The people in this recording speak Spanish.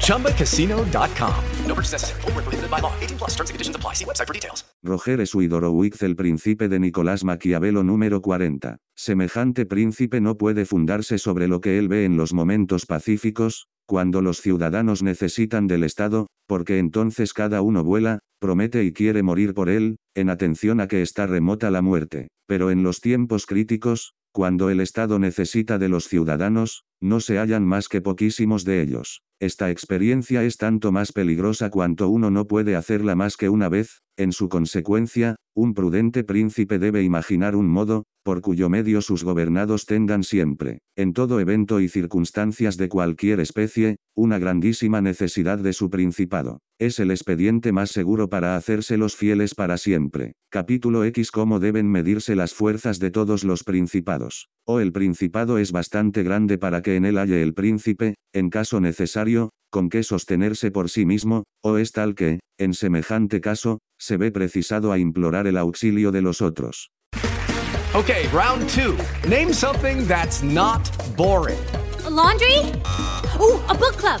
ChumbaCasino.com. No purchase necessary. Void where prohibited by law. 18 plus terms and conditions apply. See website for details. Roger Suidorowicz el príncipe de Nicolás Maquiavelo número 40. Semejante príncipe no puede fundarse sobre lo que él ve en los momentos pacíficos, cuando los ciudadanos necesitan del Estado, porque entonces cada uno vuela, promete y quiere morir por él, en atención a que está remota la muerte. Pero en los tiempos críticos, cuando el Estado necesita de los ciudadanos, no se hallan más que poquísimos de ellos. Esta experiencia es tanto más peligrosa cuanto uno no puede hacerla más que una vez, en su consecuencia, un prudente príncipe debe imaginar un modo, por cuyo medio sus gobernados tengan siempre, en todo evento y circunstancias de cualquier especie, una grandísima necesidad de su principado. Es el expediente más seguro para hacérselos fieles para siempre. Capítulo X Cómo deben medirse las fuerzas de todos los principados. O el principado es bastante grande para que en él halle el príncipe, en caso necesario, con que sostenerse por sí mismo, o es tal que, en semejante caso, se ve precisado a implorar el auxilio de los otros. Okay, round two. Name something that's not boring. A laundry? Ooh, a book club.